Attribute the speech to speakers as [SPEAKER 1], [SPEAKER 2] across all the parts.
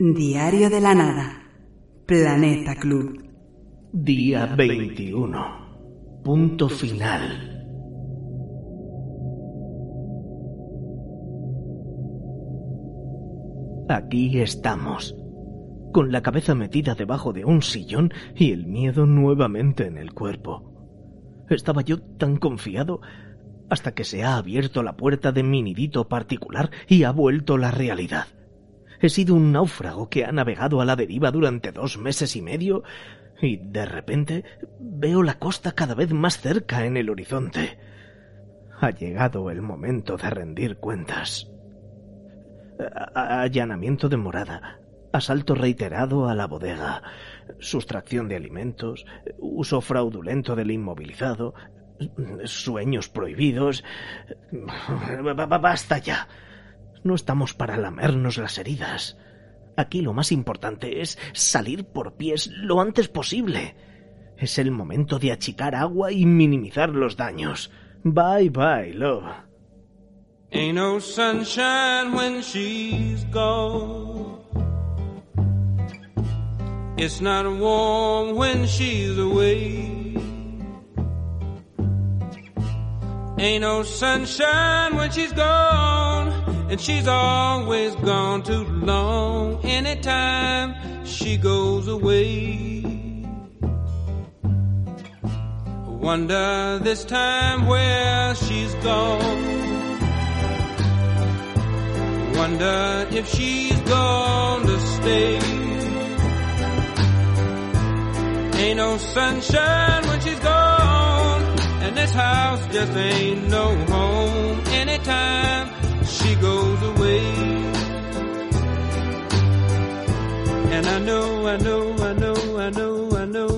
[SPEAKER 1] Diario de la Nada. Planeta Club.
[SPEAKER 2] Día 21. Punto final. Aquí estamos, con la cabeza metida debajo de un sillón y el miedo nuevamente en el cuerpo. Estaba yo tan confiado hasta que se ha abierto la puerta de mi nidito particular y ha vuelto la realidad. He sido un náufrago que ha navegado a la deriva durante dos meses y medio y de repente veo la costa cada vez más cerca en el horizonte. Ha llegado el momento de rendir cuentas. Allanamiento de morada, asalto reiterado a la bodega, sustracción de alimentos, uso fraudulento del inmovilizado, sueños prohibidos. Basta ya. No estamos para lamernos las heridas. Aquí lo más importante es salir por pies lo antes posible. Es el momento de achicar agua y minimizar los daños. Bye bye, love.
[SPEAKER 3] Ain't no sunshine when she's gone. It's not warm when she's away. Ain't no sunshine when she's gone, and she's always gone too long. Anytime she goes away, wonder this time where she's gone. Wonder if she's gonna stay. Ain't no sunshine when she's gone, and this house just ain't no home anytime she goes away. And I know, I know, I know, I know, I know,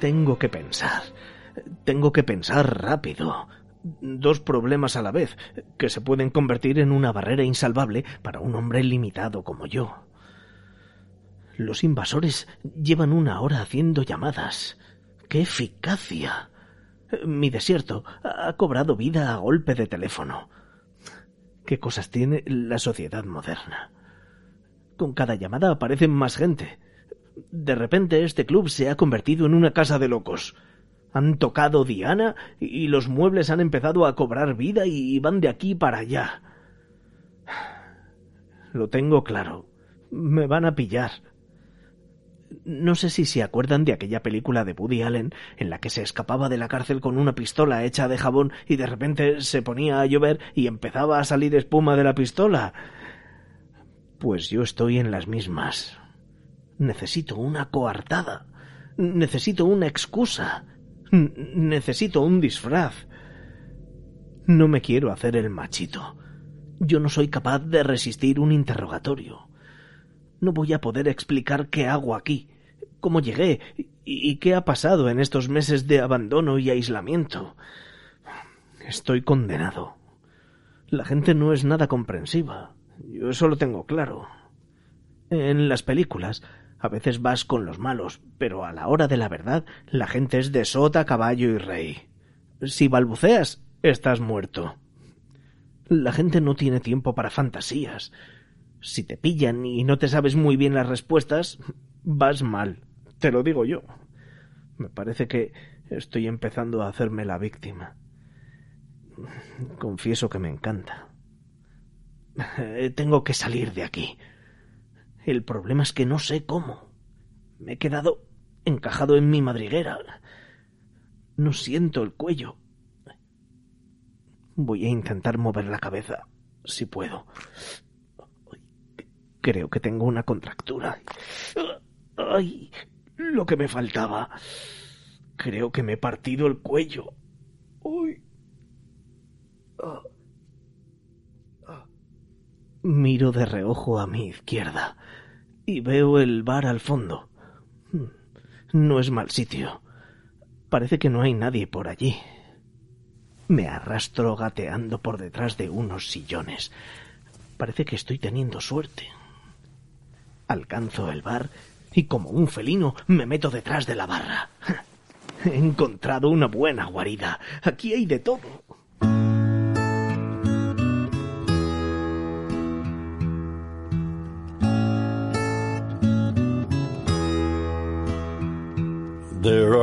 [SPEAKER 2] Tengo que pensar. Tengo que pensar rápido. Dos problemas a la vez, que se pueden convertir en una barrera insalvable para un hombre limitado como yo. Los invasores llevan una hora haciendo llamadas. ¡Qué eficacia! Mi desierto ha cobrado vida a golpe de teléfono. ¿Qué cosas tiene la sociedad moderna? Con cada llamada aparecen más gente. De repente este club se ha convertido en una casa de locos. Han tocado Diana y los muebles han empezado a cobrar vida y van de aquí para allá. Lo tengo claro. Me van a pillar. No sé si se acuerdan de aquella película de Woody Allen en la que se escapaba de la cárcel con una pistola hecha de jabón y de repente se ponía a llover y empezaba a salir espuma de la pistola. Pues yo estoy en las mismas. Necesito una coartada. Necesito una excusa. Necesito un disfraz. No me quiero hacer el machito. Yo no soy capaz de resistir un interrogatorio. No voy a poder explicar qué hago aquí, cómo llegué y qué ha pasado en estos meses de abandono y aislamiento. Estoy condenado. La gente no es nada comprensiva. Yo eso lo tengo claro. En las películas a veces vas con los malos, pero a la hora de la verdad la gente es de sota, caballo y rey. Si balbuceas, estás muerto. La gente no tiene tiempo para fantasías. Si te pillan y no te sabes muy bien las respuestas, vas mal. Te lo digo yo. Me parece que estoy empezando a hacerme la víctima. Confieso que me encanta. Tengo que salir de aquí. El problema es que no sé cómo. Me he quedado encajado en mi madriguera. No siento el cuello. Voy a intentar mover la cabeza, si puedo. Creo que tengo una contractura. ¡Ay! Lo que me faltaba. Creo que me he partido el cuello. Ah. Ah. Miro de reojo a mi izquierda y veo el bar al fondo. No es mal sitio. Parece que no hay nadie por allí. Me arrastro gateando por detrás de unos sillones. Parece que estoy teniendo suerte. Alcanzo el bar y como un felino me meto detrás de la barra. He encontrado una buena guarida. Aquí hay de todo.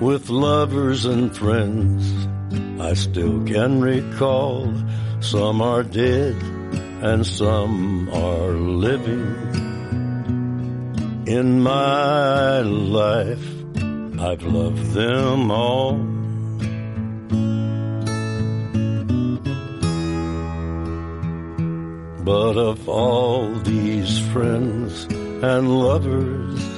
[SPEAKER 4] with lovers and friends. I still can recall some are dead and some are living. In my life, I've loved them all. But of all these friends and lovers,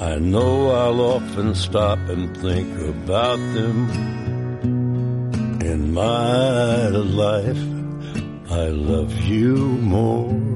[SPEAKER 4] I know I'll often stop and think about them. In my life, I love you more.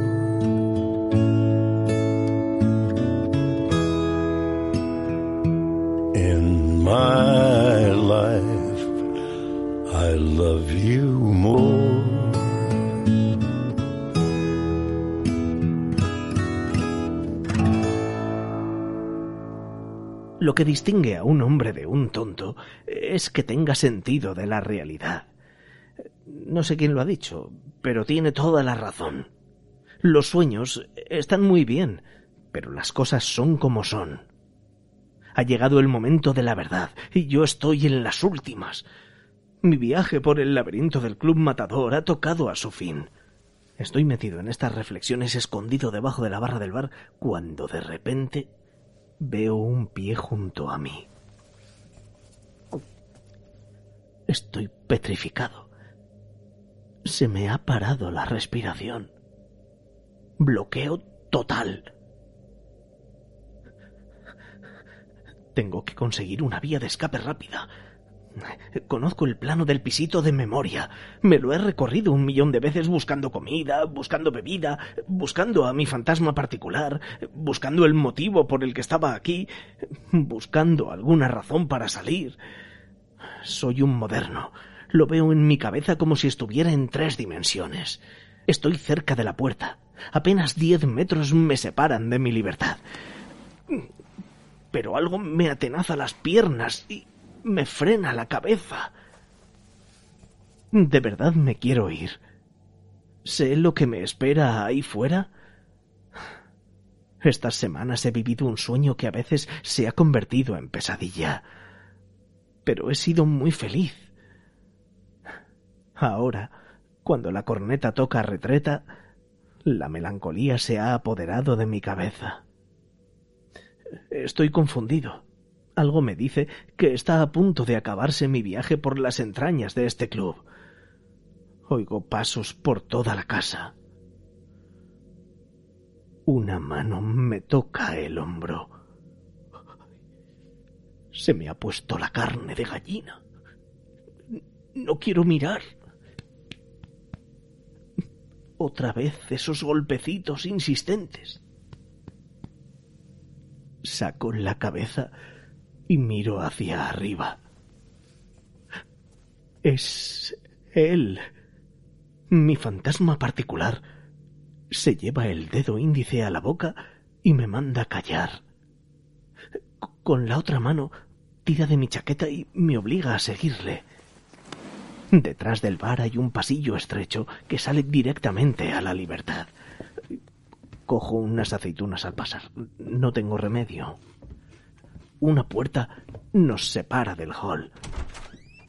[SPEAKER 2] Lo que distingue a un hombre de un tonto es que tenga sentido de la realidad. No sé quién lo ha dicho, pero tiene toda la razón. Los sueños están muy bien, pero las cosas son como son. Ha llegado el momento de la verdad y yo estoy en las últimas. Mi viaje por el laberinto del Club Matador ha tocado a su fin. Estoy metido en estas reflexiones escondido debajo de la barra del bar cuando de repente veo un pie junto a mí. Estoy petrificado. Se me ha parado la respiración. Bloqueo total. Tengo que conseguir una vía de escape rápida. Conozco el plano del pisito de memoria. Me lo he recorrido un millón de veces buscando comida, buscando bebida, buscando a mi fantasma particular, buscando el motivo por el que estaba aquí, buscando alguna razón para salir. Soy un moderno. Lo veo en mi cabeza como si estuviera en tres dimensiones. Estoy cerca de la puerta. Apenas diez metros me separan de mi libertad. Pero algo me atenaza las piernas y me frena la cabeza. De verdad me quiero ir. ¿Sé lo que me espera ahí fuera? Estas semanas he vivido un sueño que a veces se ha convertido en pesadilla. Pero he sido muy feliz. Ahora, cuando la corneta toca retreta, la melancolía se ha apoderado de mi cabeza. Estoy confundido. Algo me dice que está a punto de acabarse mi viaje por las entrañas de este club. Oigo pasos por toda la casa. Una mano me toca el hombro. Se me ha puesto la carne de gallina. No quiero mirar. Otra vez esos golpecitos insistentes. Saco la cabeza y miro hacia arriba. Es él, mi fantasma particular se lleva el dedo índice a la boca y me manda callar. Con la otra mano tira de mi chaqueta y me obliga a seguirle. Detrás del bar hay un pasillo estrecho que sale directamente a la libertad. Cojo unas aceitunas al pasar. No tengo remedio. Una puerta nos separa del hall.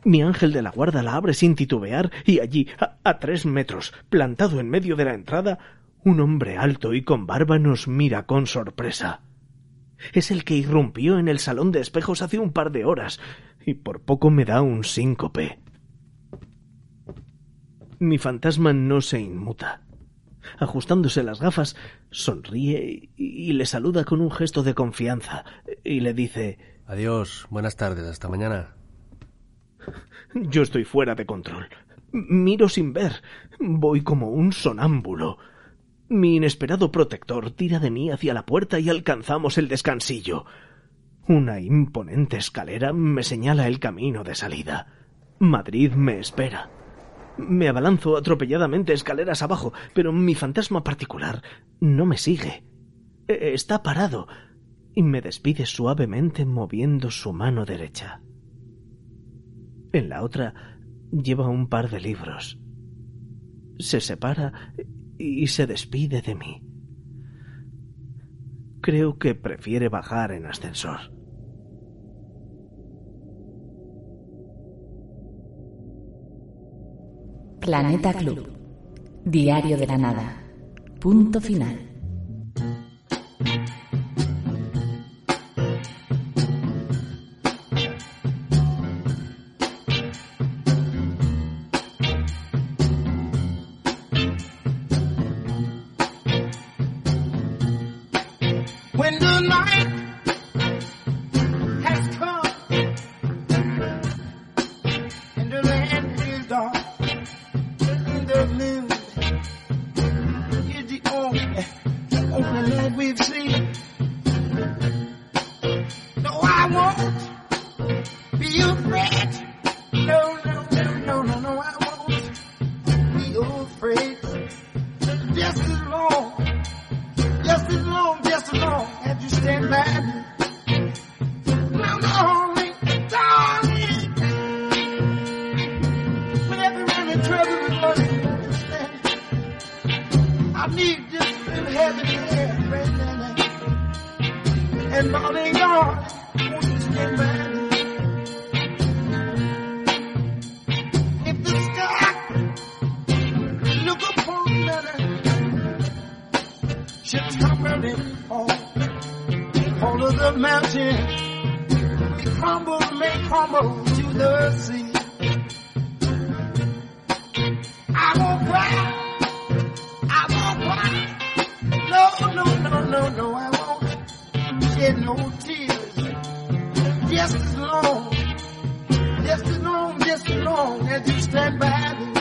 [SPEAKER 2] Mi ángel de la guarda la abre sin titubear y allí, a, tres metros, plantado en medio de la entrada, un hombre alto y con barba nos mira con sorpresa. Es el que irrumpió en el salón de espejos hace un par de horas y por poco me da un síncope. Mi fantasma no se inmuta. Ajustándose las gafas, sonríe y le saluda con un gesto de confianza y le dice
[SPEAKER 5] Adiós, buenas tardes, hasta mañana.
[SPEAKER 2] Yo estoy fuera de control. Miro sin ver. Voy como un sonámbulo. Mi inesperado protector tira de mí hacia la puerta y alcanzamos el descansillo. Una imponente escalera me señala el camino de salida. Madrid me espera. Me abalanzo atropelladamente escaleras abajo, pero mi fantasma particular no me sigue. E-, está parado y me despide suavemente moviendo su mano derecha. En la otra lleva un par de libros. Se separa y se despide de mí. Creo que prefiere bajar en ascensor.
[SPEAKER 6] Planeta Club. Diario de la Nada. Punto final. mountain crumble may crumble to the sea. I won't cry. I won't cry. No, no, no, no, no, I won't shed no tears. Just as long, just as long, just as long as you stand by me.